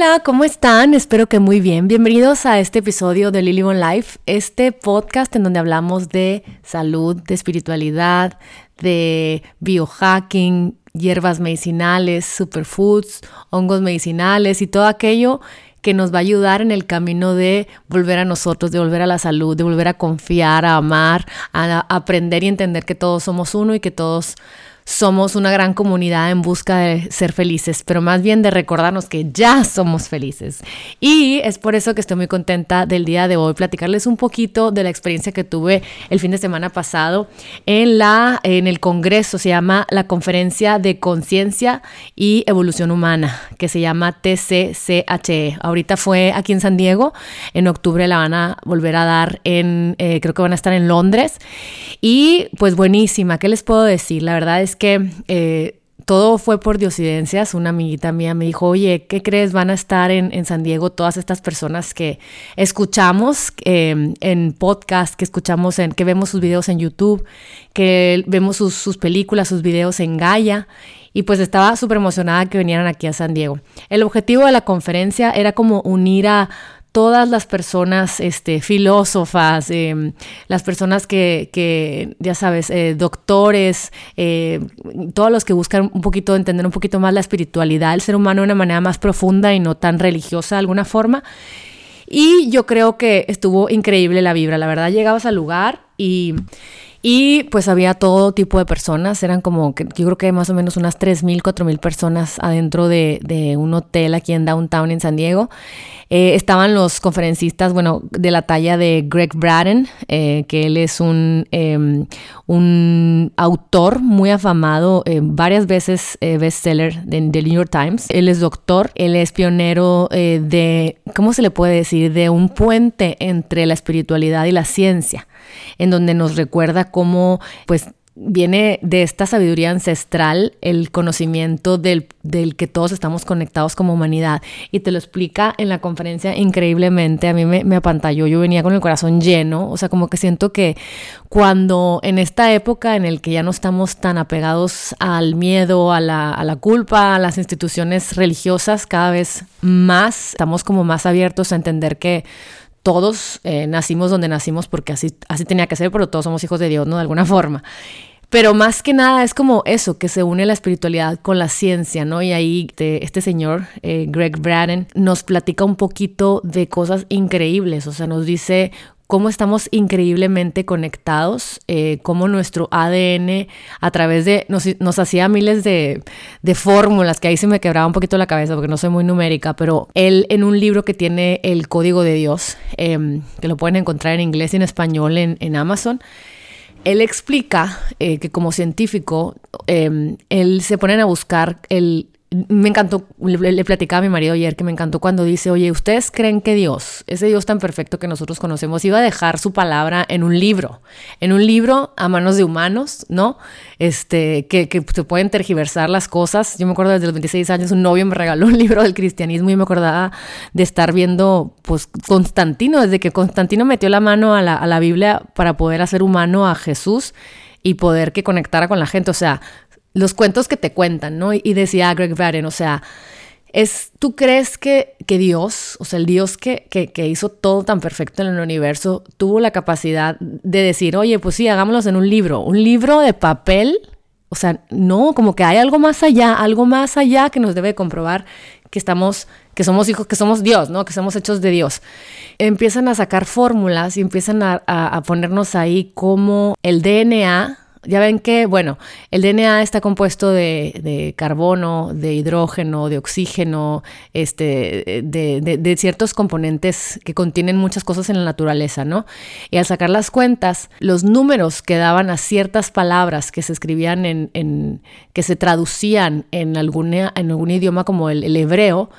Hola, ¿cómo están? Espero que muy bien. Bienvenidos a este episodio de Lily One Life, este podcast en donde hablamos de salud, de espiritualidad, de biohacking, hierbas medicinales, superfoods, hongos medicinales y todo aquello que nos va a ayudar en el camino de volver a nosotros, de volver a la salud, de volver a confiar, a amar, a aprender y entender que todos somos uno y que todos somos una gran comunidad en busca de ser felices, pero más bien de recordarnos que ya somos felices. Y es por eso que estoy muy contenta del día de hoy, platicarles un poquito de la experiencia que tuve el fin de semana pasado en, la, en el Congreso, se llama la Conferencia de Conciencia y Evolución Humana, que se llama TCCHE. Ahorita fue aquí en San Diego, en octubre la van a volver a dar en, eh, creo que van a estar en Londres. Y pues buenísima, ¿qué les puedo decir? La verdad es que eh, todo fue por diosidencias. Una amiguita mía me dijo, oye, ¿qué crees? Van a estar en, San Diego todas estas personas que escuchamos em, en podcast, que escuchamos, en, que vemos sus videos en YouTube, que vemos sus, sus películas, sus videos en Gaia. Y pues estaba súper emocionada que vinieran aquí a San Diego. El objetivo de la conferencia era como unir a todas las personas este, filósofas, em, las personas que, ya sabes, eh, doctores, eh, todos los que buscan un poquito entender un poquito más la espiritualidad del ser humano de una manera más profunda y no tan religiosa de alguna forma. Y yo creo que estuvo increíble la vibra, la verdad llegabas al lugar y... Y pues había todo tipo de personas, eran como, yo creo que más o menos unas 3.000, 4.000 personas adentro de, de, un hotel aquí en Downtown en San Diego. Eh, estaban los conferencistas, bueno, de la talla de Greg Braden, eh, que él es un, em, un autor muy afamado, eh, varias veces bestseller de, The New York Times. Él es doctor, él es pionero de, ¿cómo se le puede decir? De un puente entre la espiritualidad y la ciencia, en donde nos recuerda cómo, pues, viene de esta sabiduría ancestral el conocimiento del, que todos estamos conectados como humanidad. Y te lo explica en la conferencia increíblemente. A mí me, me apantalló, yo venía con el corazón lleno. O sea, como que siento que cuando en esta época en el que ya no estamos tan apegados al miedo, a la, a la culpa, a las instituciones religiosas, cada vez más estamos como más abiertos a entender que todos eh, nacimos donde nacimos porque así, así tenía que ser, pero todos somos hijos de Dios, ¿no? De alguna forma. Pero más que nada es como eso, que se une la espiritualidad con la ciencia, ¿no? Y ahí este, señor, eh, Greg Braden, nos platica un poquito de cosas increíbles, o sea, nos dice cómo estamos increíblemente conectados, eh, cómo nuestro ADN a través de, nos, hacía miles de, fórmulas, que ahí se me quebraba un poquito la cabeza porque no soy muy numérica, pero él en un libro que tiene el código de Dios, em, que lo pueden encontrar en inglés y en español en, en Amazon, él explica eh, que como científico, em, él se ponen a buscar el, me encantó, le, platicaba a mi marido ayer que me encantó cuando dice, oye, ¿ustedes creen que Dios, ese Dios tan perfecto que nosotros conocemos, iba a dejar su palabra en un libro, en un libro a manos de humanos, ¿no? Este, que, que se pueden tergiversar las cosas. Yo me acuerdo desde los 26 años, un novio me regaló un libro del cristianismo y me acordaba de estar viendo, pues, Constantino, desde que Constantino metió la mano a la, a la Biblia para poder hacer humano a Jesús y poder que conectara con la gente. O sea, los cuentos que te cuentan, ¿no? Y decía Greg Braden, o sea, es, ¿tú crees que, que Dios, o sea, el Dios que, que, que, hizo todo tan perfecto en el universo, tuvo la capacidad de decir, oye, pues sí, hagámoslos en un libro, un libro de papel? O sea, no, como que hay algo más allá, algo más allá que nos debe comprobar que estamos, que somos hijos, que somos Dios, ¿no? Que somos hechos de Dios. Empiezan a sacar fórmulas y empiezan a, a ponernos ahí como el DNA ya ven que, bueno, el DNA está compuesto de, carbono, de hidrógeno, de oxígeno, este, de, ciertos componentes que contienen muchas cosas en la naturaleza, ¿no? Y al sacar las cuentas, los números que daban a ciertas palabras que se escribían en, que se traducían en, en algún idioma como el hebreo,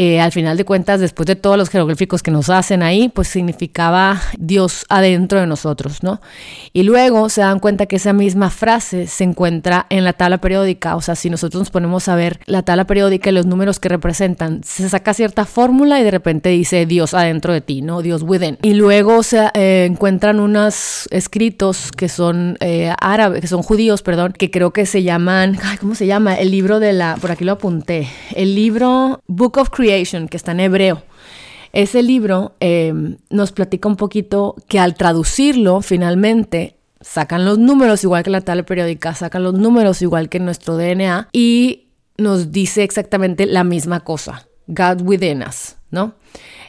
eh, al final de cuentas, después de todos los jeroglíficos que nos hacen ahí, pues significaba Dios adentro de nosotros, ¿no? Y luego se dan cuenta que esa misma frase se encuentra en la tabla periódica, o sea, si nosotros nos ponemos a ver la tabla periódica y los números que representan, se saca cierta fórmula y de repente dice Dios adentro de ti, ¿no? Dios within. Y luego se eh, encuentran unos escritos que son eh, árabes, que son judíos, perdón, que creo que se llaman, ¿cómo se llama? El libro de la, por aquí lo apunté, el libro Book of Creation Que está en hebreo. Ese libro eh, nos platica un poquito que al traducirlo finalmente sacan los números igual que la tabla periódica, sacan los números igual que nuestro DNA y nos dice exactamente la misma cosa, God within us, ¿no?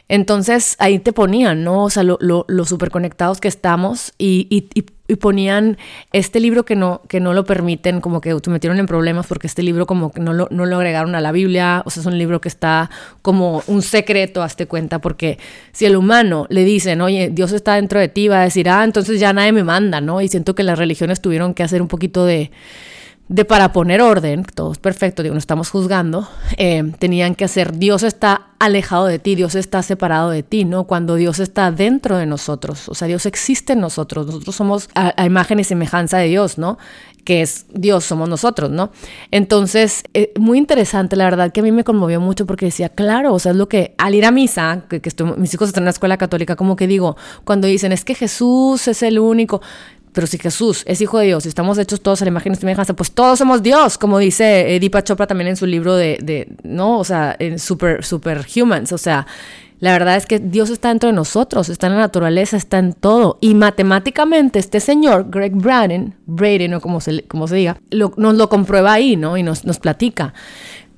Entonces ahí te ponían, ¿no? O sea, lo, lo, lo súper conectados que estamos y, ponían este libro que no, que no lo permiten, como que te metieron en problemas porque este libro como que no lo, no lo agregaron a la Biblia, o sea, es un libro que está como un secreto, hazte cuenta, porque si el humano le dicen, oye, Dios está dentro de ti, va a decir, ah, entonces ya nadie me manda, ¿no? Y siento que las religiones tuvieron que hacer un poquito de de para poner orden, todo es perfecto, digo, no estamos juzgando, eh, tenían que hacer, Dios está alejado de ti, Dios está separado de ti, ¿no? Cuando Dios está dentro de nosotros, o sea, Dios existe en nosotros, nosotros somos a, imagen y semejanza de Dios, ¿no? Que es Dios, somos nosotros, ¿no? Entonces, eh, muy interesante, la verdad que a mí me conmovió mucho porque decía, claro, o sea, es lo que al ir a misa, que, que estoy, mis hijos están en la escuela católica, como que digo, cuando dicen, es que Jesús es el único, pero si Jesús es hijo de Dios y estamos hechos todos a la imagen y semejanza, pues todos somos Dios, como dice Deepak Chopra también en su libro de, de ¿no? O sea, en Super, Humans. O sea, la verdad es que Dios está dentro de nosotros, está en la naturaleza, está en todo. Y matemáticamente este señor, Greg Braden, Braden o como se, como se diga, nos lo comprueba ahí, ¿no? Y nos, nos platica.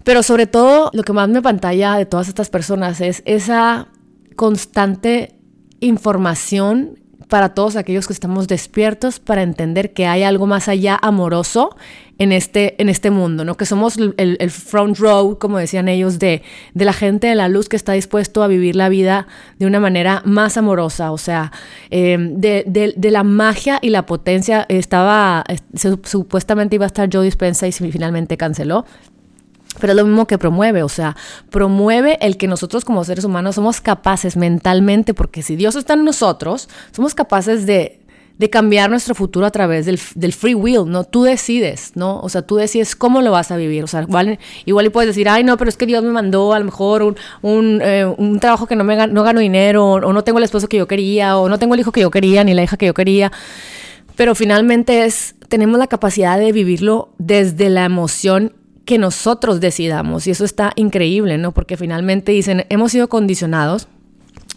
Pero sobre todo, lo que más me pantalla de todas estas personas es esa constante información para todos aquellos que estamos despiertos para entender que hay algo más allá amoroso en este, en este mundo, ¿no? Que somos el, front row, como decían ellos, de, de, la gente de la luz que está dispuesto a vivir la vida de una manera más amorosa, o sea, eh, de, de, la magia y la potencia. Estaba, supuestamente iba a estar Joe Dispensa y finalmente canceló, pero es lo mismo que promueve, o sea, promueve el que nosotros como seres humanos somos capaces mentalmente, porque si Dios está en nosotros, somos capaces de, de cambiar nuestro futuro a través del, del, free will, ¿no? Tú decides, ¿no? O sea, tú decides cómo lo vas a vivir. O sea, igual, igual y puedes decir, ay, no, pero es que Dios me mandó a lo mejor un, un, eh, un trabajo que no, me, no gano dinero, o, o no tengo el esposo que yo quería, o no tengo el hijo que yo quería, ni la hija que yo quería. Pero finalmente es, tenemos la capacidad de vivirlo desde la emoción que nosotros decidamos. Y eso está increíble, ¿no? Porque finalmente dicen, hemos sido condicionados.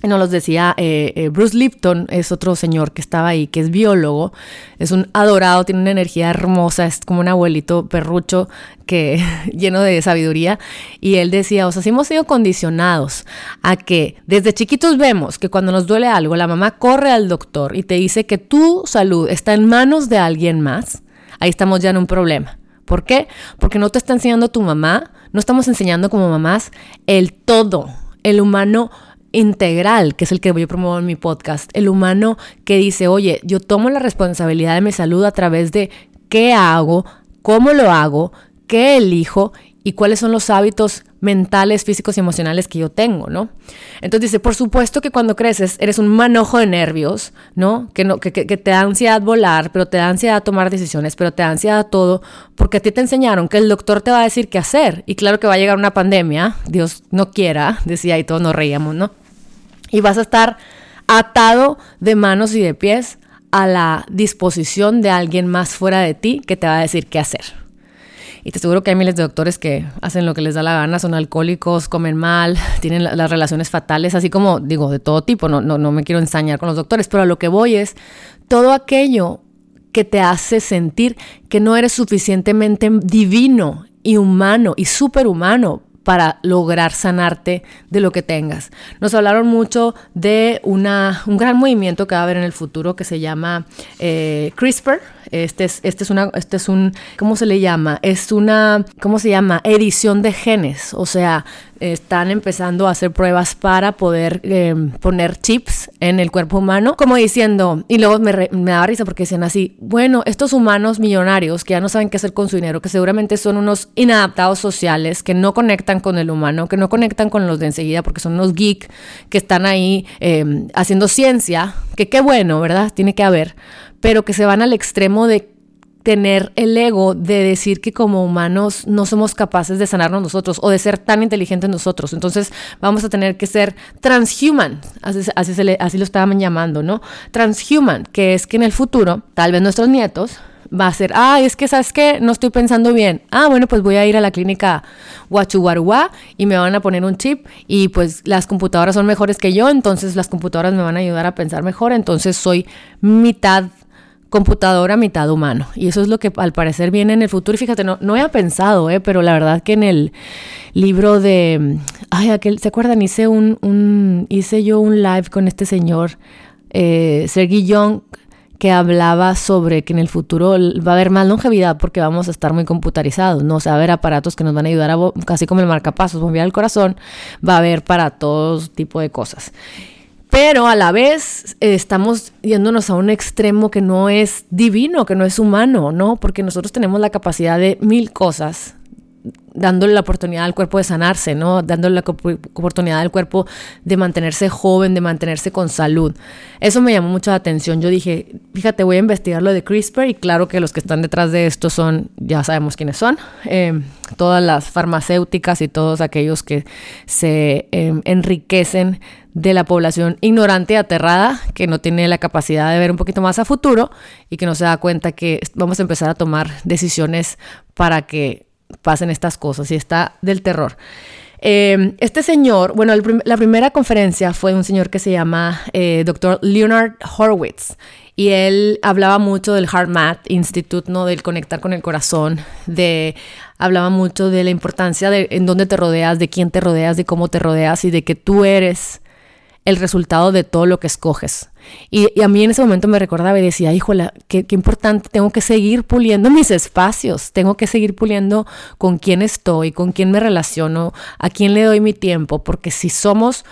Y nos los decía eh, eh, Bruce Lipton, es otro señor que estaba ahí, que es biólogo, es un adorado, tiene una energía hermosa, es como un abuelito perrucho que lleno de sabiduría. Y él decía, o sea, si hemos sido condicionados a que desde chiquitos vemos que cuando nos duele algo, la mamá corre al doctor y te dice que tu salud está en manos de alguien más, ahí estamos ya en un problema. ¿Por qué? Porque no te está enseñando tu mamá, no estamos enseñando como mamás el todo, el humano integral, que es el que yo promuevo en mi podcast, el humano que dice, oye, yo tomo la responsabilidad de mi salud a través de qué hago, cómo lo hago, qué elijo y cuáles son los hábitos mentales, físicos y emocionales que yo tengo, ¿no? Entonces dice, por supuesto que cuando creces eres un manojo de nervios, ¿no? Que, no te da ansiedad volar, pero te da ansiedad tomar decisiones, pero te da ansiedad todo, porque a ti te enseñaron que el doctor te va a decir qué hacer. Y claro que va a llegar una pandemia, Dios no quiera, decía, y todos nos reíamos, ¿no? Y vas a estar atado de manos y de pies a la disposición de alguien más fuera de ti que te va a decir qué hacer. Y te aseguro que hay miles de doctores que hacen lo que les da la gana, son alcohólicos, comen mal, tienen las relaciones fatales, así como digo, de todo tipo. No, no, no me quiero ensañar con los doctores, pero a lo que voy es todo aquello que te hace sentir que no eres suficientemente divino y humano y superhumano para lograr sanarte de lo que tengas. Nos hablaron mucho de una, un gran movimiento que va a haber en el futuro que se llama eh, CRISPR. Este es, este es una, este es un, ¿cómo se le llama? Es una, ¿cómo se llama? Edición de genes. O sea, están empezando a hacer pruebas para poder em, poner chips en el cuerpo humano, como diciendo, y luego me, me daba risa porque decían así, bueno, estos humanos millonarios que ya no saben qué hacer con su dinero, que seguramente son unos inadaptados sociales, que no conectan con el humano, que no conectan con los de enseguida porque son unos geek que están ahí em, haciendo ciencia, que qué bueno, ¿verdad? Tiene que haber, pero que se van al extremo de tener el ego de decir que como humanos no somos capaces de sanarnos nosotros o de ser tan inteligentes nosotros. Entonces vamos a tener que ser transhuman, así, así, se le, así lo estaban llamando, ¿no? Transhuman, que es que en el futuro, tal vez nuestros nietos va a ser, ah, es que, ¿sabes qué? No estoy pensando bien. Ah, bueno, pues voy a ir a la clínica Huachuguarua y me van a poner un chip y pues las computadoras son mejores que yo, entonces las computadoras me van a ayudar a pensar mejor, entonces soy mitad computadora, mitad humano. Y eso es lo que al parecer viene en el futuro. Y fíjate, no, no había pensado, ¿eh? pero la verdad que en el libro de... Ay, aquel, ¿se acuerdan? Hice, un, un hice yo un live con este señor, eh, Sergi Young, que hablaba sobre que en el futuro va a haber más longevidad porque vamos a estar muy computarizados, ¿no? O va a haber aparatos que nos van a ayudar a, casi como el marcapasos, bombear el corazón, va a haber para todo tipo de cosas. Pero a la vez eh, estamos yéndonos a un extremo que no es divino, que no es humano, ¿no? Porque nosotros tenemos la capacidad de mil cosas dándole la oportunidad al cuerpo de sanarse, ¿no? Dándole la oportunidad al cuerpo de mantenerse joven, de mantenerse con salud. Eso me llamó mucho la atención. Yo dije, fíjate, voy a investigar lo de CRISPR y claro que los que están detrás de esto son, ya sabemos quiénes son, eh, todas las farmacéuticas y todos aquellos que se eh, enriquecen de la población ignorante y aterrada que no tiene la capacidad de ver un poquito más a futuro y que no se da cuenta que vamos a empezar a tomar decisiones para que pasen estas cosas y está del terror. Eh, este señor, bueno, la primera conferencia fue un señor que se llama eh, Dr. Leonard Horowitz y él hablaba mucho del HeartMath Institute, ¿no? Del conectar con el corazón, de hablaba mucho de la importancia de en dónde te rodeas, de quién te rodeas, de cómo te rodeas y de que tú eres el resultado de todo lo que escoges. Y, a mí en ese momento me recordaba y decía, híjole, qué, qué, importante, tengo que seguir puliendo mis espacios, tengo que seguir puliendo con quién estoy, con quién me relaciono, a quién le doy mi tiempo, porque si somos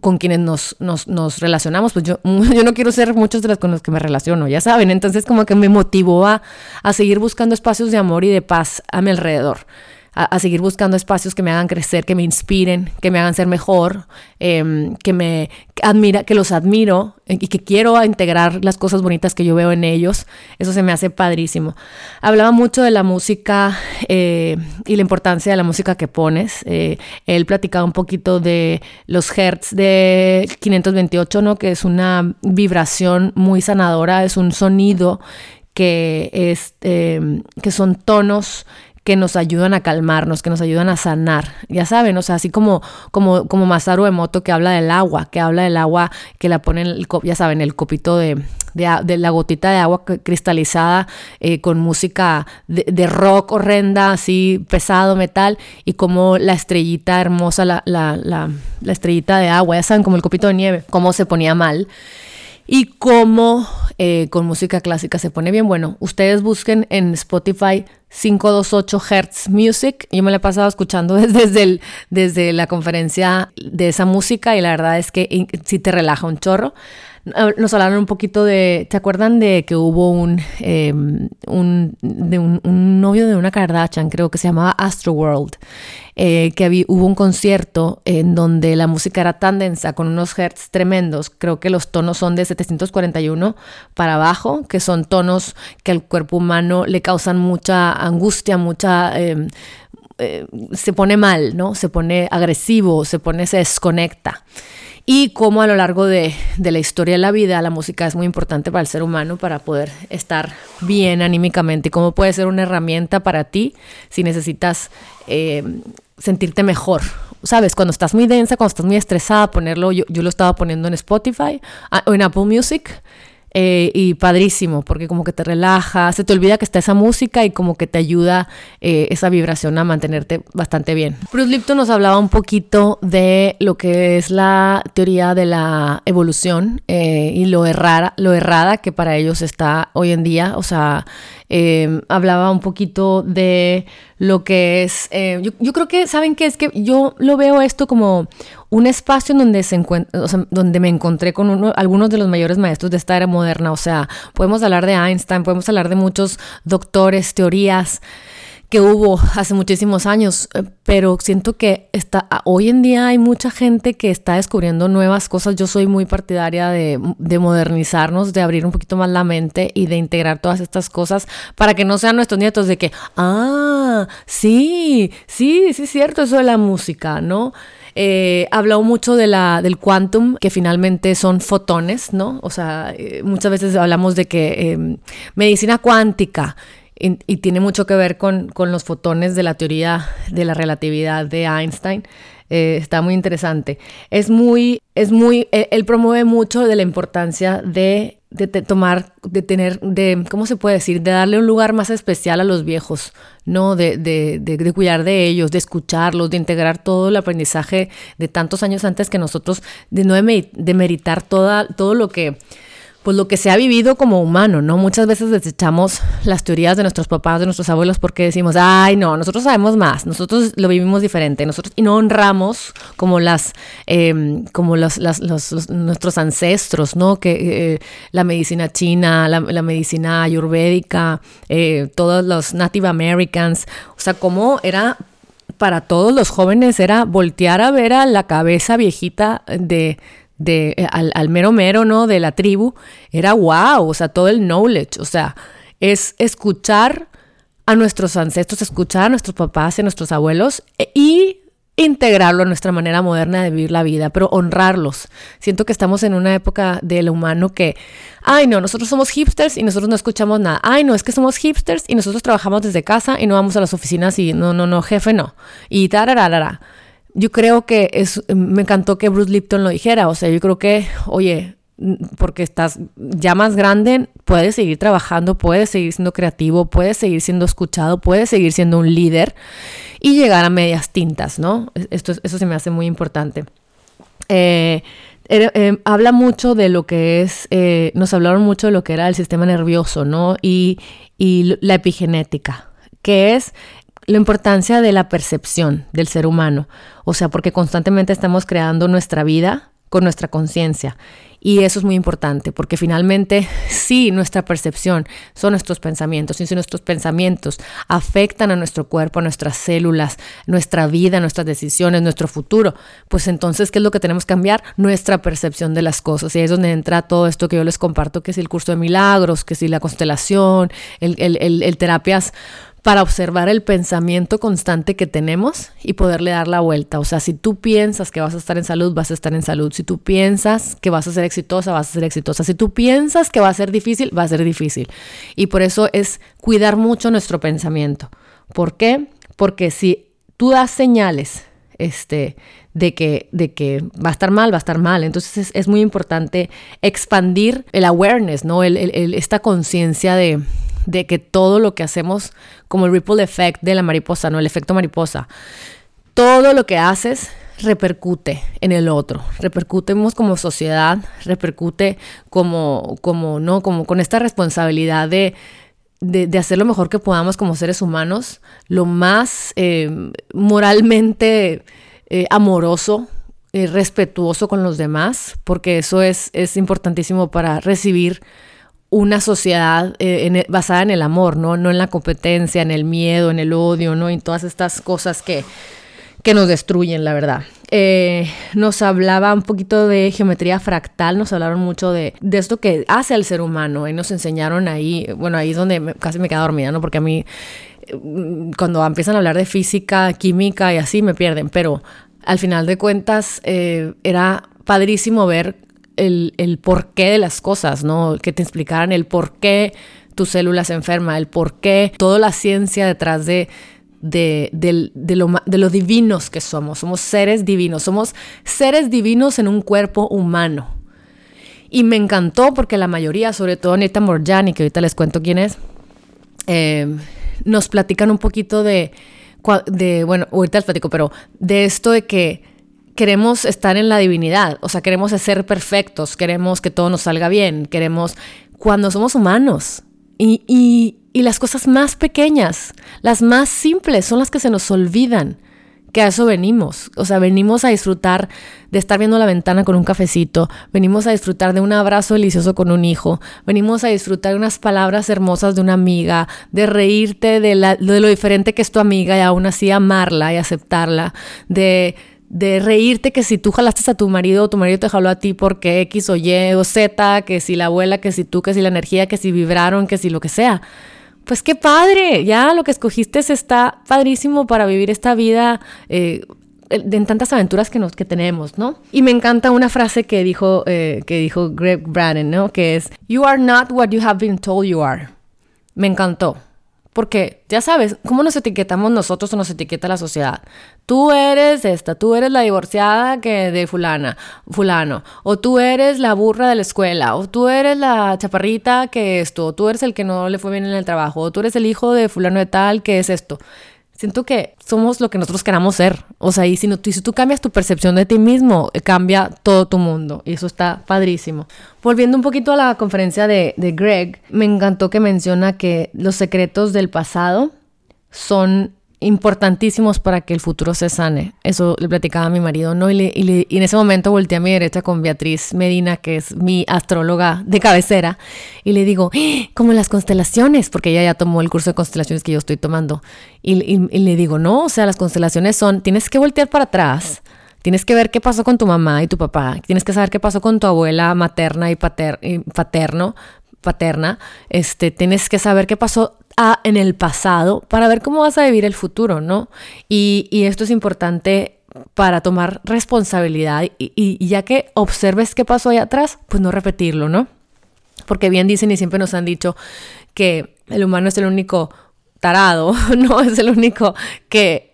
con quienes nos, nos, nos relacionamos, pues yo, yo no quiero ser muchos de los con los que me relaciono, ya saben, entonces como que me motivó a, a seguir buscando espacios de amor y de paz a mi alrededor a, seguir buscando espacios que me hagan crecer, que me inspiren, que me hagan ser mejor, em, que me admira, que los admiro eh, y que quiero integrar las cosas bonitas que yo veo en ellos. Eso se me hace padrísimo. Hablaba mucho de la música eh, y la importancia de la música que pones. Eh, él platicaba un poquito de los hertz de 528, ¿no? Que es una vibración muy sanadora, es un sonido que, es, em, que son tonos que nos ayudan a calmarnos, que nos ayudan a sanar. Ya saben, o sea, así como, como, como Masaru Emoto que habla del agua, que habla del agua que la ponen, ya saben, el copito de, de, la gotita de agua cristalizada eh, con música de, rock horrenda, así pesado, metal, y como la estrellita hermosa, la, la, la, la estrellita de agua, ya saben, como el copito de nieve, cómo se ponía mal y cómo eh, con música clásica se pone bien. Bueno, ustedes busquen en Spotify 528 Hertz Music. Yo me la he pasado escuchando desde, desde la conferencia de esa música y la verdad es que sí te relaja un chorro. Nos hablaron un poquito de, ¿te acuerdan de que hubo un, em, un, de un, novio de una Kardashian, creo que se llamaba Astroworld, eh, que hubo un concierto en donde la música era tan densa, con unos hertz tremendos, creo que los tonos son de 741 para abajo, que son tonos que al cuerpo humano le causan mucha angustia, mucha... Em, eh, se pone mal, ¿no? Se pone agresivo, se pone, se desconecta y cómo a lo largo de, la historia de la vida la música es muy importante para el ser humano para poder estar bien anímicamente y cómo puede ser una herramienta para ti si necesitas eh, sentirte mejor. Sabes, cuando estás muy densa, cuando estás muy estresada, ponerlo, yo, yo lo estaba poniendo en Spotify ah, o en Apple Music eh, y padrísimo, porque como que te relaja, se te olvida que está esa música y como que te ayuda eh, esa vibración a mantenerte bastante bien. Bruce Lipton nos hablaba un poquito de lo que es la teoría de la evolución eh, y lo, errada, lo errada que para ellos está hoy en día, o sea, hablaba un poquito de lo que es, yo, yo, creo que, ¿saben qué? Es que yo lo veo esto como un espacio en donde, se encuentra, donde me encontré con uno, algunos de los mayores maestros de esta era moderna. O sea, podemos hablar de Einstein, podemos hablar de muchos doctores, teorías que hubo hace muchísimos años, eh, pero siento que está, hoy en día hay mucha gente que está descubriendo nuevas cosas. Yo soy muy partidaria de, de, modernizarnos, de abrir un poquito más la mente y de integrar todas estas cosas para que no sean nuestros nietos de que, ah, sí, sí, sí es cierto eso de la música, ¿no? Eh, habló mucho del quantum, que finalmente son fotones, ¿no? O sea, eh, muchas veces hablamos de que em, medicina cuántica, y, tiene mucho que ver con, los fotones de la teoría de la relatividad de Einstein. Eh, está muy interesante. Es muy, es muy, él, promueve mucho de la importancia de, de, tomar, de tener, de, ¿cómo se puede decir? De darle un lugar más especial a los viejos, ¿no? De, de, de, cuidar de ellos, de escucharlos, de integrar todo el aprendizaje de tantos años antes que nosotros, de no demeritar toda, todo lo que pues lo que se ha vivido como humano, ¿no? Muchas veces desechamos las teorías de nuestros papás, de nuestros abuelos, porque decimos, ay, no, nosotros sabemos más, nosotros lo vivimos diferente, nosotros, y no honramos como las, em, como los, nuestros ancestros, ¿no? Que eh, la medicina china, la, medicina ayurvédica, eh, todos los Native Americans, o sea, cómo era para todos los jóvenes era voltear a ver a la cabeza viejita de de, eh, al, mero mero, ¿no? De la tribu, era wow, o sea, todo el knowledge, o sea, es escuchar a nuestros ancestros, escuchar a nuestros papás y a nuestros abuelos e, y integrarlo a nuestra manera moderna de vivir la vida, pero honrarlos. Siento que estamos en una época del humano que, ay no, nosotros somos hipsters y nosotros no escuchamos nada. Ay no, es que somos hipsters y nosotros trabajamos desde casa y no vamos a las oficinas y no, no, no, jefe, no. Y tararara yo creo que es, me encantó que Bruce Lipton lo dijera, o sea, yo creo que, oye, porque estás ya más grande, puedes seguir trabajando, puedes seguir siendo creativo, puedes seguir siendo escuchado, puedes seguir siendo un líder y llegar a medias tintas, ¿no? Esto, eso se me hace muy importante. Eh, eh, habla mucho de lo que es, eh, nos hablaron mucho de lo que era el sistema nervioso, ¿no? Y, y la epigenética, que es la importancia de la percepción del ser humano, o sea, porque constantemente estamos creando nuestra vida con nuestra conciencia. Y eso es muy importante, porque finalmente sí, nuestra percepción son nuestros pensamientos, y si nuestros pensamientos afectan a nuestro cuerpo, a nuestras células, nuestra vida, nuestras decisiones, nuestro futuro, pues entonces, ¿qué es lo que tenemos que cambiar? Nuestra percepción de las cosas. Y ahí es donde entra todo esto que yo les comparto, que es el curso de milagros, que es la constelación, el, el, el terapias para observar el pensamiento constante que tenemos y poderle dar la vuelta. O sea, si tú piensas que vas a estar en salud, vas a estar en salud. Si tú piensas que vas a ser exitosa, vas a ser exitosa. Si tú piensas que va a ser difícil, va a ser difícil. Y por eso es cuidar mucho nuestro pensamiento. ¿Por qué? Porque si tú das señales este, de, que, de que va a estar mal, va a estar mal. Entonces es, muy importante expandir el awareness, ¿no? esta conciencia de, de que todo lo que hacemos, como el ripple effect de la mariposa, ¿no? El efecto mariposa, todo lo que haces repercute en el otro, repercutimos como sociedad, repercute como, como, ¿no? Como con esta responsabilidad de, de, hacer lo mejor que podamos como seres humanos, lo más eh, moralmente eh, amoroso, y respetuoso con los demás, porque eso es, es importantísimo para recibir una sociedad eh, basada en el amor, ¿no? No en la competencia, en el miedo, en el odio, ¿no? En todas estas cosas que, que nos destruyen, la verdad. Eh, nos hablaba un poquito de geometría fractal, nos hablaron mucho de, de esto que hace al ser humano y nos enseñaron ahí, bueno, ahí es donde casi me quedé dormida, ¿no? Porque a mí mm, cuando empiezan a hablar de física, química y así me pierden, pero al final de cuentas eh, era padrísimo ver el, el porqué de las cosas, ¿no? Que te explicaran el por qué tu célula se enferma, el por qué, toda la ciencia detrás de, de, de, lo, de divinos que somos. Somos seres divinos, somos seres divinos en un cuerpo humano. Y me encantó porque la mayoría, sobre todo Anita Morjani, que ahorita les cuento quién es, eh, nos platican un poquito de, de, bueno, ahorita les platico, pero de esto de que queremos estar en la divinidad, o sea, queremos ser perfectos, queremos que todo nos salga bien, queremos cuando somos humanos. Y, y, y, las cosas más pequeñas, las más simples, son las que se nos olvidan, que a eso venimos. O sea, venimos a disfrutar de estar viendo la ventana con un cafecito, venimos a disfrutar de un abrazo delicioso con un hijo, venimos a disfrutar de unas palabras hermosas de una amiga, de reírte de, de lo diferente que es tu amiga y aún así amarla y aceptarla, de de reírte que si tú jalaste a tu marido o tu marido te jaló a ti porque X o Y o Z, que si la abuela, que si tú, que si la energía, que si vibraron, que si lo que sea. Pues qué padre, ya lo que escogiste está padrísimo para vivir esta vida eh, en tantas aventuras que, nos, que tenemos, ¿no? Y me encanta una frase que dijo, eh, que dijo Greg Braden, ¿no? Que es, You are not what you have been told you are. Me encantó. Porque ya sabes, ¿cómo nos etiquetamos nosotros o nos etiqueta la sociedad? Tú eres esta, tú eres la divorciada que de fulana, fulano, o tú eres la burra de la escuela, o tú eres la chaparrita que esto, o tú eres el que no le fue bien en el trabajo, o tú eres el hijo de fulano de tal que es esto. Siento que somos lo que nosotros queramos ser. O sea, y si, no, tú cambias tu percepción de ti mismo, eh, cambia todo tu mundo. Y eso está padrísimo. Volviendo un poquito a la conferencia de, de Greg, me encantó que menciona que los secretos del pasado son importantísimos para que el futuro se sane. Eso le platicaba a mi marido, ¿no? Y, en ese momento volteé a mi derecha con Beatriz Medina, que es mi astróloga de cabecera, y le digo, ¡Ah! como las constelaciones, porque ella ya tomó el curso de constelaciones que yo estoy tomando. Y, y le digo, no, o sea, las constelaciones son, tienes que voltear para atrás. Tienes que ver qué pasó con tu mamá y tu papá. Tienes que saber qué pasó con tu abuela materna y, pater, y paterno, paterna. Este, tienes que saber qué pasó en el pasado para ver cómo vas a vivir el futuro, ¿no? Y, esto es importante para tomar responsabilidad y, ya que observes qué pasó ahí atrás, pues no repetirlo, ¿no? Porque bien dicen y siempre nos han dicho que el humano es el único tarado, ¿no? Es el único que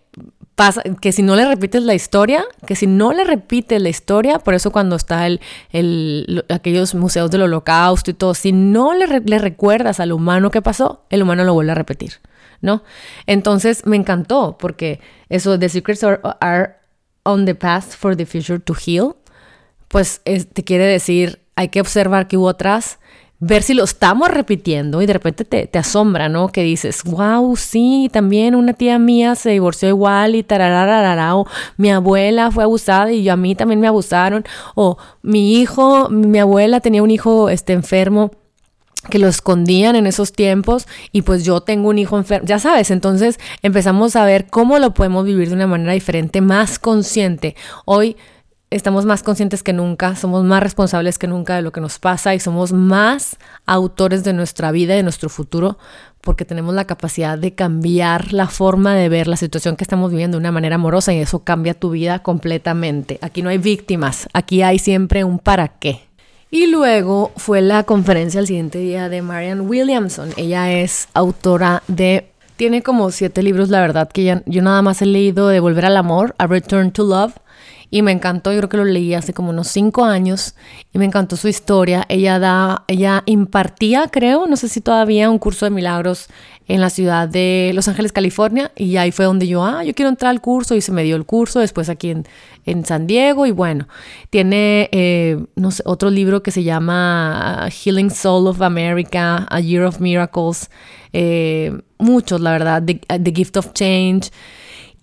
que si no le repites la historia, que si no le repites la historia, por eso cuando está el, el aquellos museos del holocausto y todo, si no le, le recuerdas al humano que pasó, el humano lo vuelve a repetir, ¿no? Entonces me encantó porque eso, the secrets are, are on the path for the future to heal, pues te quiere decir, hay que observar qué hubo atrás, ver si lo estamos repitiendo y de repente te, asombra, ¿no? Que dices, wow, sí, también una tía mía se divorció igual y tarararara, o mi abuela fue abusada y yo, a mí también me abusaron, o mi hijo, mi abuela tenía un hijo este, enfermo que lo escondían en esos tiempos y pues yo tengo un hijo enfermo, ya sabes, entonces empezamos a ver cómo lo podemos vivir de una manera diferente, más consciente. Hoy estamos más conscientes que nunca, somos más responsables que nunca de lo que nos pasa y somos más autores de nuestra vida y de nuestro futuro porque tenemos la capacidad de cambiar la forma de ver la situación que estamos viviendo de una manera amorosa y eso cambia tu vida completamente. Aquí no hay víctimas, aquí hay siempre un para qué. Y luego fue la conferencia el siguiente día de Marianne Williamson. Ella es autora de tiene como siete libros, la verdad, que yo nada más he leído de Volver al Amor, A Return to Love, y me encantó, yo creo que lo leí hace como unos cinco años y me encantó su historia. Ella da, ella impartía, creo, no sé si todavía, un curso de milagros en la ciudad de Los Ángeles, California, y ahí fue donde yo, ah, yo quiero entrar al curso, y se me dio el curso, después aquí en, en San Diego, y bueno, tiene, eh, no sé, otro libro que se llama Healing Soul of America, A Year of Miracles, eh, muchos, la verdad, The Gift of Change,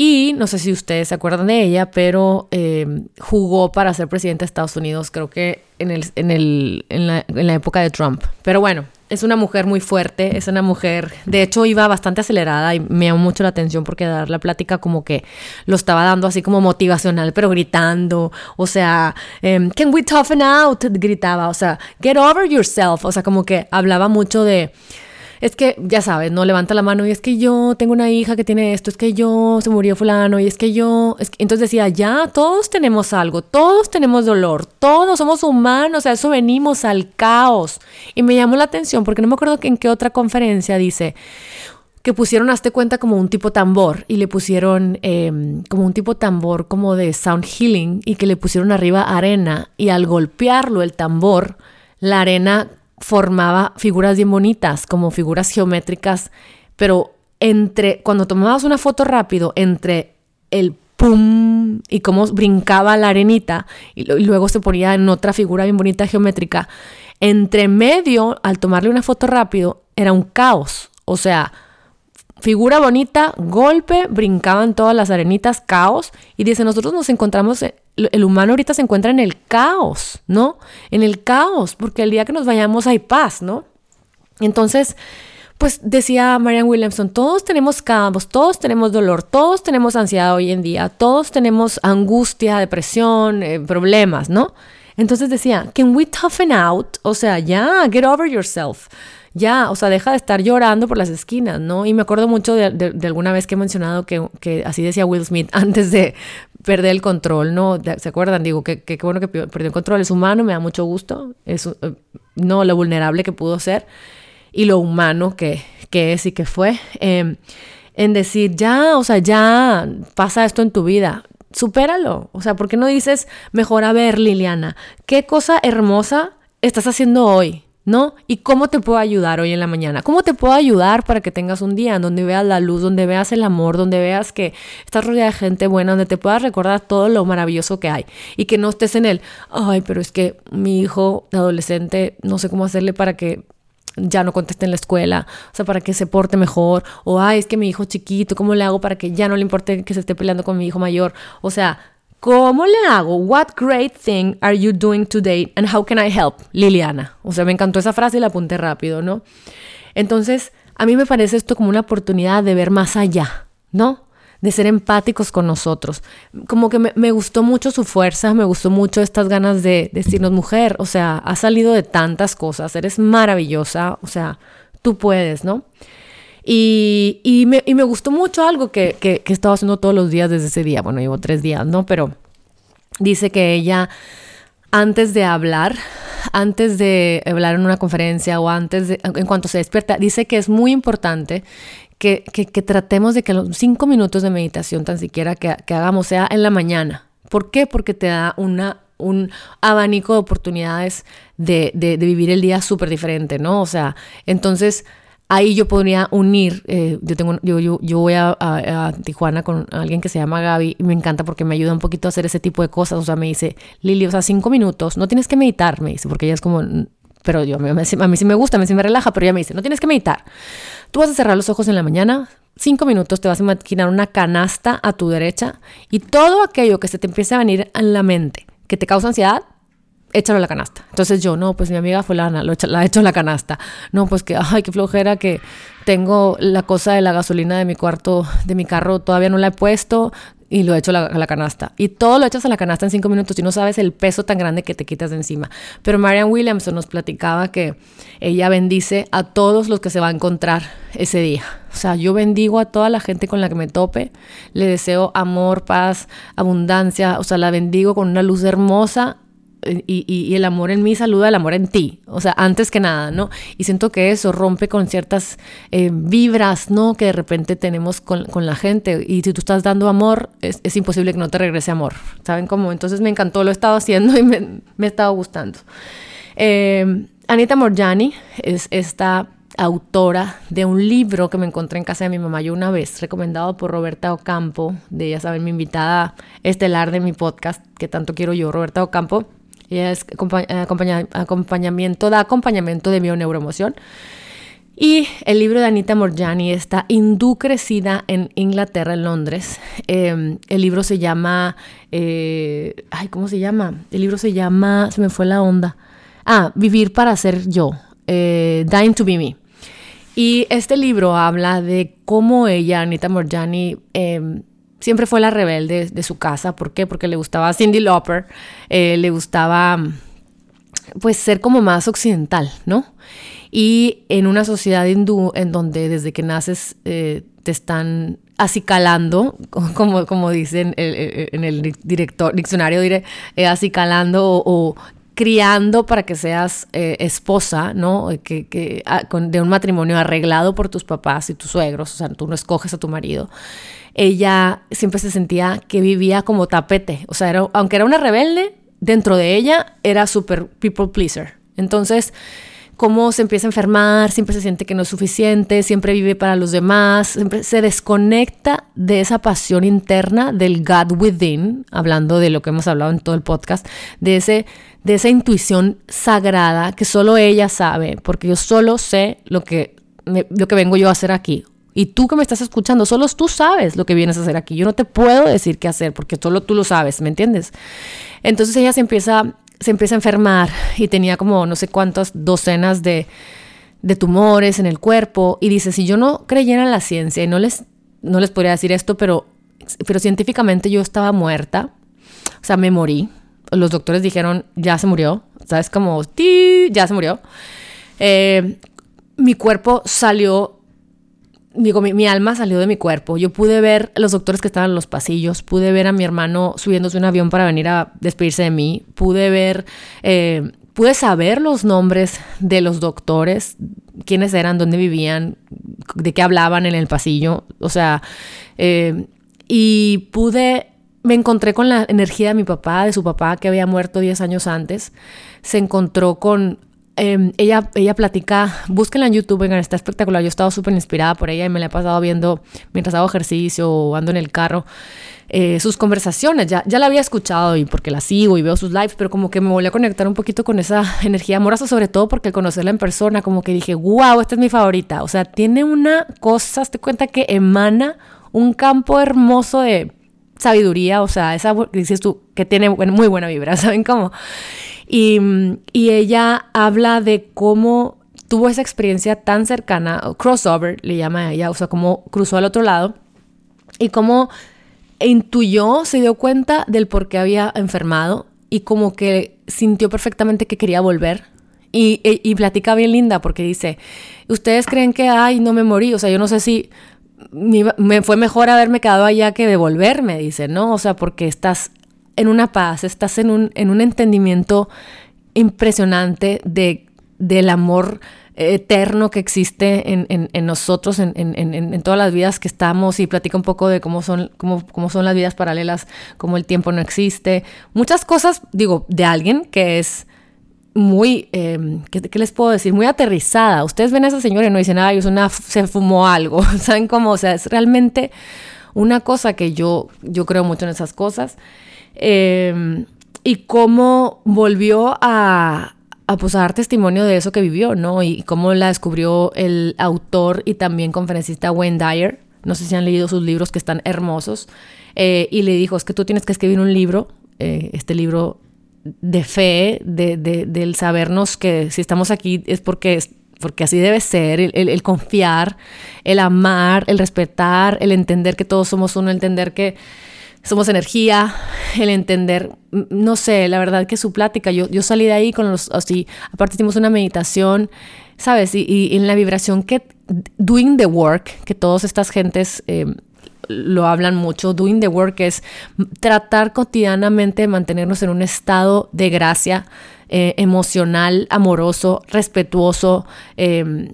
y no sé si ustedes se acuerdan de ella, pero eh, jugó para ser presidente de Estados Unidos, creo que en, el, en, el, en, la, en la época de Trump. Pero bueno, es una mujer muy fuerte, es una mujer, de hecho iba bastante acelerada y me llamó mucho la atención porque dar la plática como que lo estaba dando así como motivacional, pero gritando, o sea, em, can we toughen out, gritaba, o sea, get over yourself, o sea, como que hablaba mucho de es que, ya sabes, no levanta la mano y es que yo tengo una hija que tiene esto, es que yo se murió fulano y es que yo, entonces decía, ya, todos tenemos algo, todos tenemos dolor, todos somos humanos, a eso venimos al caos. Y me llamó la atención porque no me acuerdo en qué otra conferencia dice que pusieron, hazte cuenta, como un tipo tambor y le pusieron em, como un tipo tambor como de sound healing y que le pusieron arriba arena y al golpearlo el tambor, la arena formaba figuras bien bonitas, como figuras geométricas, pero entre, cuando tomabas una foto rápido, entre el pum y cómo brincaba la arenita y, luego se ponía en otra figura bien bonita geométrica, entre medio, al tomarle una foto rápido, era un caos. O sea, figura bonita, golpe, brincaban todas las arenitas, caos. Y dice, nosotros nos encontramos el humano ahorita se encuentra en el caos, ¿no? En el caos, porque el día que nos vayamos hay paz, ¿no? Entonces, pues decía Marianne Williamson, todos tenemos caos, todos tenemos dolor, todos tenemos ansiedad hoy en día, todos tenemos angustia, depresión, eh, problemas, ¿no? Entonces decía, can we toughen out? O sea, ya, get over yourself. Ya, o sea, deja de estar llorando por las esquinas, ¿no? Y me acuerdo mucho de, alguna vez que he mencionado que, que, así decía Will Smith antes de perder el control, ¿no? ¿Se acuerdan? Digo, que, bueno que perdió el control, es humano, me da mucho gusto, es eh, no lo vulnerable que pudo ser y lo humano que, que es y que fue. Em, en decir, ya, o sea, ya pasa esto en tu vida, supéralo. O sea, ¿por qué no dices, mejor a ver, Liliana, qué cosa hermosa estás haciendo hoy? ¿No? ¿Y cómo te puedo ayudar hoy en la mañana? ¿Cómo te puedo ayudar para que tengas un día donde veas la luz, donde veas el amor, donde veas que estás rodeada de gente buena, donde te puedas recordar todo lo maravilloso que hay y que no estés en el, ay, pero es que mi hijo adolescente, no sé cómo hacerle para que ya no conteste en la escuela, o sea, para que se porte mejor, o ay, es que mi hijo chiquito, ¿cómo le hago para que ya no le importe que se esté peleando con mi hijo mayor? O sea, ¿Cómo le hago? What great thing are you doing today and how can I help? Liliana. O sea, me encantó esa frase y la apunté rápido, ¿no? Entonces, a mí me parece esto como una oportunidad de ver más allá, ¿no? De ser empáticos con nosotros. Como que me, gustó mucho su fuerza, me gustó mucho estas ganas de, decirnos, mujer, o sea, has salido de tantas cosas, eres maravillosa, o sea, tú puedes, ¿no? Y, me, gustó mucho algo que, que, he estado haciendo todos los días desde ese día. Bueno, llevo tres días, ¿no? Pero dice que ella, antes de hablar, antes de hablar en una conferencia o antes de, en cuanto se despierta, dice que es muy importante que, tratemos de que los cinco minutos de meditación tan siquiera que, hagamos sea en la mañana. ¿Por qué? Porque te da una, un abanico de oportunidades de, de vivir el día súper diferente, ¿no? O sea, entonces ahí yo podría unir, eh, yo, tengo, yo, yo, voy a, Tijuana con alguien que se llama Gaby y me encanta porque me ayuda un poquito a hacer ese tipo de cosas, o sea, me dice, Lili, o sea, cinco minutos, no tienes que meditar, me dice, porque ella es como, pero yo, a mí, a mí sí me gusta, a mí sí me relaja, pero ella me dice, no tienes que meditar, tú vas a cerrar los ojos en la mañana, cinco minutos te vas a imaginar una canasta a tu derecha y todo aquello que se te empiece a venir en la mente, que te causa ansiedad, échalo a la canasta. Entonces yo, no, pues mi amiga fulana, lo la ha hecho a la canasta. No, pues que, ay, qué flojera que tengo la cosa de la gasolina de mi cuarto, de mi carro, todavía no la he puesto y lo he hecho a la, canasta. Y todo lo echas a la canasta en cinco minutos y no sabes el peso tan grande que te quitas de encima. Pero Marian Williamson nos platicaba que ella bendice a todos los que se va a encontrar ese día. O sea, yo bendigo a toda la gente con la que me tope, le deseo amor, paz, abundancia, o sea, la bendigo con una luz hermosa y, el amor en mí saluda el amor en ti, o sea, antes que nada, ¿no? Y siento que eso rompe con ciertas eh, vibras, ¿no? Que de repente tenemos con, la gente. Y si tú estás dando amor, es, imposible que no te regrese amor, ¿saben cómo? Entonces me encantó, lo he estado haciendo y me, me ha estado gustando. Eh, Anita Morjani es esta autora de un libro que me encontré en casa de mi mamá yo una vez, recomendado por Roberta Ocampo, de, ya saben, mi invitada estelar de mi podcast, que tanto quiero yo, Roberta Ocampo ella es acompañamiento, da acompañamiento de neuroemoción Y el libro de Anita Morjani está hindú crecida en Inglaterra, en Londres. Em, el libro se llama, eh, ay, ¿cómo se llama? El libro se llama, se me fue la onda. Ah, Vivir para ser yo, eh, Dying to be me. Y este libro habla de cómo ella, Anita Morjani, em, siempre fue la rebelde de su casa. ¿Por qué? Porque le gustaba Cindy Lauper, eh, le gustaba pues ser como más occidental, ¿no? Y en una sociedad hindú en donde desde que naces eh, te están acicalando, como, como dicen en el director, diccionario diré, eh, acicalando o, criando para que seas esposa, ¿no? Que, que ah, de un matrimonio arreglado por tus papás y tus suegros, o sea, tú no escoges a tu marido ella siempre se sentía que vivía como tapete. O sea, era, aunque era una rebelde, dentro de ella era súper people pleaser. Entonces, cómo se empieza a enfermar, siempre se siente que no es suficiente, siempre vive para los demás, siempre se desconecta de esa pasión interna del God within, hablando de lo que hemos hablado en todo el podcast, de, ese, de esa intuición sagrada que solo ella sabe, porque yo solo sé lo que, lo que vengo yo a hacer aquí. Y tú que me estás escuchando, solo tú sabes lo que vienes a hacer aquí. Yo no te puedo decir qué hacer porque solo tú lo sabes, ¿me entiendes? Entonces ella se empieza, se empieza a enfermar y tenía como no sé cuántas docenas de, de tumores en el cuerpo y dice, si yo no creyera en la ciencia y no les, no les podría decir esto, pero, pero científicamente yo estaba muerta, o sea, me morí. Los doctores dijeron, ya se murió, ¿sabes? Como, ya se murió. Eh, mi cuerpo salió, digo, mi, alma salió de mi cuerpo. Yo pude ver a los doctores que estaban en los pasillos, pude ver a mi hermano subiéndose un avión para venir a despedirse de mí, pude ver, eh, pude saber los nombres de los doctores, quiénes eran, dónde vivían, de qué hablaban en el pasillo, o sea, eh, y pude me encontré con la energía de mi papá, de su papá que había muerto 10 años antes. Se encontró con... Em, ella, ella platica, búsquenla en YouTube, vengan, está espectacular. Yo he estado súper inspirada por ella y me la he pasado viendo mientras hago ejercicio o ando en el carro. Eh, sus conversaciones, ya, ya la había escuchado y porque la sigo y veo sus lives, pero como que me volví a conectar un poquito con esa energía amorosa, sobre todo porque al conocerla en persona, como que dije, wow, esta es mi favorita. O sea, tiene una cosa, te cuenta que emana un campo hermoso de sabiduría, o sea, esa dices tú, que tiene muy buena vibra, ¿saben cómo? Y, y ella habla de cómo tuvo esa experiencia tan cercana, crossover le llama a ella, o sea, cómo cruzó al otro lado y cómo intuyó, se dio cuenta del por qué había enfermado y como que sintió perfectamente que quería volver. Y, y, y platica bien linda porque dice, ustedes creen que, ay, no me morí, o sea, yo no sé si me fue mejor haberme quedado allá que devolverme, dice, ¿no? O sea, porque estás en una paz, estás en un, en un entendimiento impresionante de, del amor eterno que existe en, en, nosotros, en, en, todas las vidas que estamos, y platica un poco de cómo son, cómo, cómo son las vidas paralelas, cómo el tiempo no existe. Muchas cosas, digo, de alguien que es muy, eh, ¿qué, les puedo decir? Muy aterrizada. Ustedes ven a esa señora y no dicen, ay, una, se fumó algo. ¿Saben cómo? O sea, es realmente una cosa que yo, yo creo mucho en esas cosas. Em, y cómo volvió a, a, pues, dar testimonio de eso que vivió, ¿no? Y cómo la descubrió el autor y también conferencista Wayne Dyer. No sé si han leído sus libros que están hermosos. Eh, y le dijo, es que tú tienes que escribir un libro. Eh, este libro de fe, de, del sabernos que si estamos aquí es porque, porque así debe ser, el, confiar, el amar, el respetar, el entender que todos somos uno, el entender que somos energía, el entender, no sé, la verdad que su plática, yo, yo salí de ahí con los, así, aparte hicimos una meditación, ¿sabes? Y, en la vibración que, doing the work, que todas estas gentes... Eh, lo hablan mucho, doing the work es tratar cotidianamente de mantenernos en un estado de gracia eh, emocional, amoroso, respetuoso, em,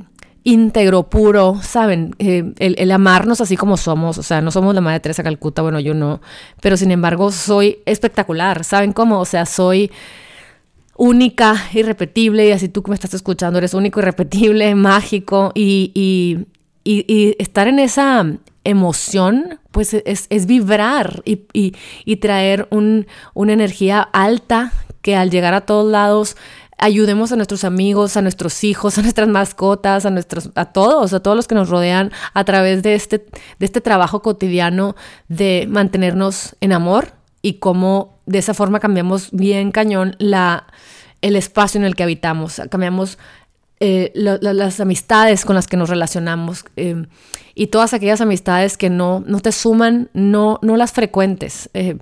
íntegro, puro, ¿saben? Eh, el, amarnos así como somos, o sea, no somos la Madre Teresa Calcuta, bueno, yo no, pero sin embargo soy espectacular, ¿saben cómo? O sea, soy única, irrepetible, y así tú que me estás escuchando eres único, irrepetible, mágico, y, y, y estar en esa emoción, pues es, vibrar y, traer una energía alta que al llegar a todos lados ayudemos a nuestros amigos, a nuestros hijos, a nuestras mascotas, a nuestros, a todos, a todos los que nos rodean a través de este, de este trabajo cotidiano de mantenernos en amor y cómo de esa forma cambiamos bien cañón la, el espacio en el que habitamos, cambiamos eh, las amistades con las que nos relacionamos eh, y todas aquellas amistades que no, no te suman, no, no las frecuentes. Eh,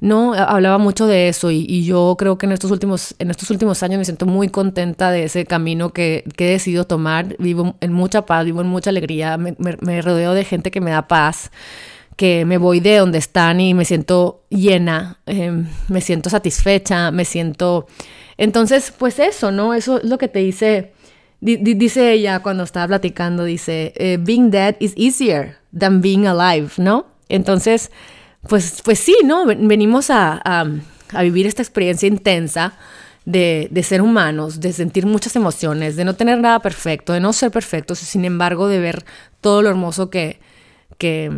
no, hablaba mucho de eso y, yo creo que en estos, últimos, en estos últimos años me siento muy contenta de ese camino que, que he decidido tomar. Vivo en mucha paz, vivo en mucha alegría, me, rodeo de gente que me da paz que me voy de donde están y me siento llena, me siento satisfecha, me siento... Entonces, pues eso, ¿no? Eso es lo que te dice dice ella cuando estaba platicando, dice, eh, being dead is easier than being alive, ¿no? Entonces, pues, pues sí, ¿no? Venimos a, a, vivir esta experiencia intensa de, de, ser humanos, de sentir muchas emociones, de no tener nada perfecto, de no ser perfectos, sin embargo, de ver todo lo hermoso que, que,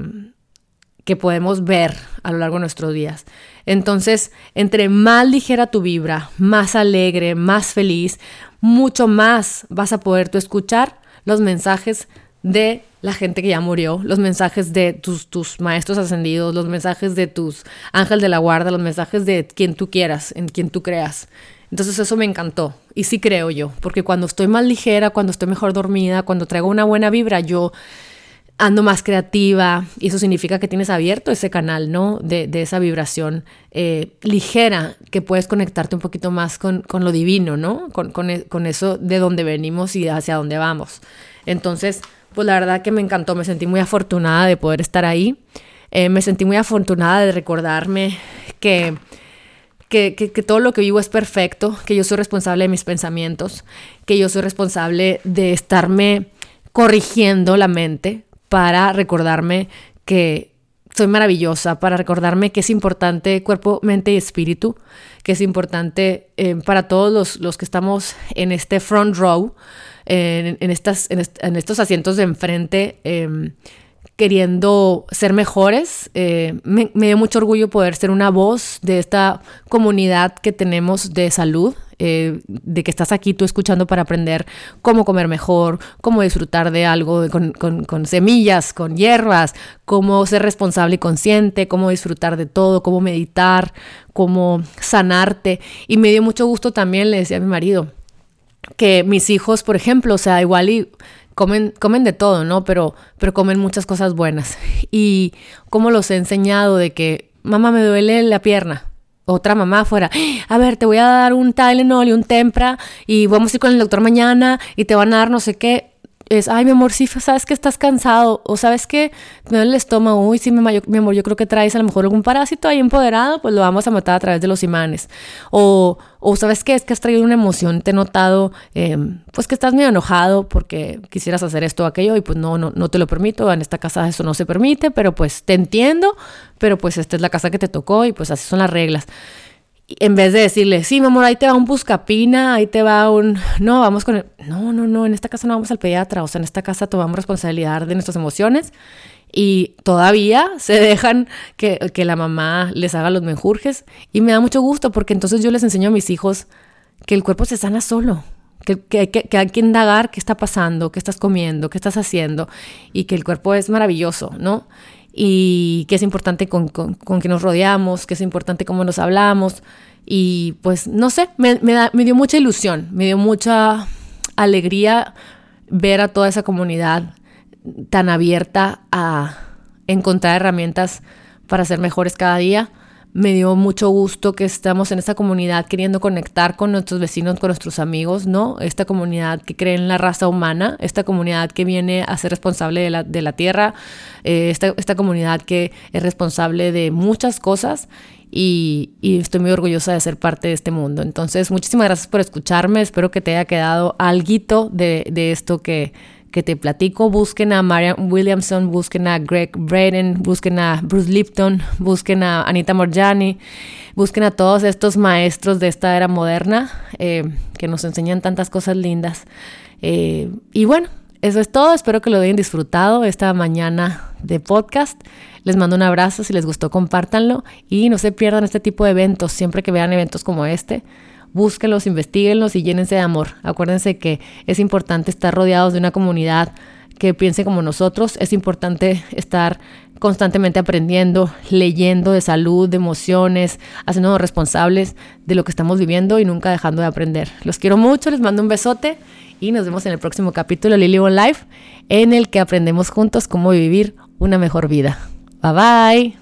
que podemos ver a lo largo de nuestros días. Entonces, entre más ligera tu vibra, más alegre, más feliz, mucho más vas a poder tú escuchar los mensajes de la gente que ya murió, los mensajes de tus, tus maestros ascendidos, los mensajes de tus ángeles de la guarda, los mensajes de quien tú quieras, en quien tú creas. Entonces eso me encantó y sí creo yo, porque cuando estoy más ligera, cuando estoy mejor dormida, cuando traigo una buena vibra, yo ando más creativa y eso significa que tienes abierto ese canal, ¿no? De, esa vibración eh, ligera que puedes conectarte un poquito más con, lo divino, ¿no? E, con, eso de donde venimos y hacia dónde vamos. Entonces, pues la verdad que me encantó, me sentí muy afortunada de poder estar ahí, eh, me sentí muy afortunada de recordarme que... Que, que, todo lo que vivo es perfecto, que yo soy responsable de mis pensamientos, que yo soy responsable de estarme corrigiendo la mente, para recordarme que soy maravillosa, para recordarme que es importante cuerpo, mente y espíritu, que es importante eh, para todos los, que estamos en este front row, en, estas, en, estos asientos de enfrente, em, queriendo ser mejores. Eh, me, dio mucho orgullo poder ser una voz de esta comunidad que tenemos de salud eh, de que estás aquí tú escuchando para aprender cómo comer mejor, cómo disfrutar de algo con, semillas, con hierbas, cómo ser responsable y consciente, cómo disfrutar de todo, cómo meditar, cómo sanarte. Y me dio mucho gusto también, le decía a mi marido, que mis hijos, por ejemplo, o sea, igual y comen, comen de todo, ¿no? Pero, pero comen muchas cosas buenas. Y cómo los he enseñado de que, mamá, me duele la pierna otra mamá fuera, a ver, te voy a dar un Tylenol y un Tempra y vamos a ir con el doctor mañana y te van a dar no sé qué. Es, ay, mi amor, sí, sabes que estás cansado o sabes que me duele el estómago, uy, sí, mi, mi amor, yo creo que traes a lo mejor algún parásito ahí empoderado, pues lo vamos a matar a través de los imanes. O, o sabes qué, es que has traído una emoción, te he notado, em, pues que estás medio enojado porque quisieras hacer esto o aquello y pues no, no, no te lo permito, en esta casa eso no se permite, pero pues te entiendo, pero pues esta es la casa que te tocó y pues así son las reglas. En vez de decirle, sí, mi amor, ahí te va un buscapina, ahí te va un... No, vamos con el... No, no, no, en esta casa no vamos al pediatra, o sea, en esta casa tomamos responsabilidad de nuestras emociones y todavía se dejan que, que, la mamá les haga los menjurjes y me da mucho gusto porque entonces yo les enseño a mis hijos que el cuerpo se sana solo, que, que, que, hay que indagar qué está pasando, qué estás comiendo, qué estás haciendo y que el cuerpo es maravilloso, ¿no? Y que es importante con, con, con que nos rodeamos, que es importante cómo nos hablamos. Y pues no sé, me, me, dio mucha ilusión, me dio mucha alegría ver a toda esa comunidad tan abierta a encontrar herramientas para ser mejores cada día me dio mucho gusto que estamos en esta comunidad queriendo conectar con nuestros vecinos, con nuestros amigos, ¿no? Esta comunidad que cree en la raza humana, esta comunidad que viene a ser responsable de la, de la tierra, eh, esta, esta, comunidad que es responsable de muchas cosas y, estoy muy orgullosa de ser parte de este mundo. Entonces, muchísimas gracias por escucharme, espero que te haya quedado algo de, de esto que que te platico. Busquen a Marian Williamson, busquen a Greg Braden, busquen a Bruce Lipton, busquen a Anita Morjani, busquen a todos estos maestros de esta era moderna eh, que nos enseñan tantas cosas lindas. Eh, y bueno, eso es todo. Espero que lo hayan disfrutado esta mañana de podcast. Les mando un abrazo. Si les gustó, compártanlo. Y no se pierdan este tipo de eventos. Siempre que vean eventos como este, búsquenlos, investiguenlos y llénense de amor. Acuérdense que es importante estar rodeados de una comunidad que piense como nosotros. Es importante estar constantemente aprendiendo, leyendo de salud, de emociones, haciéndonos responsables de lo que estamos viviendo y nunca dejando de aprender. Los quiero mucho, les mando un besote y nos vemos en el próximo capítulo de Lily One Life, en el que aprendemos juntos cómo vivir una mejor vida. Bye bye.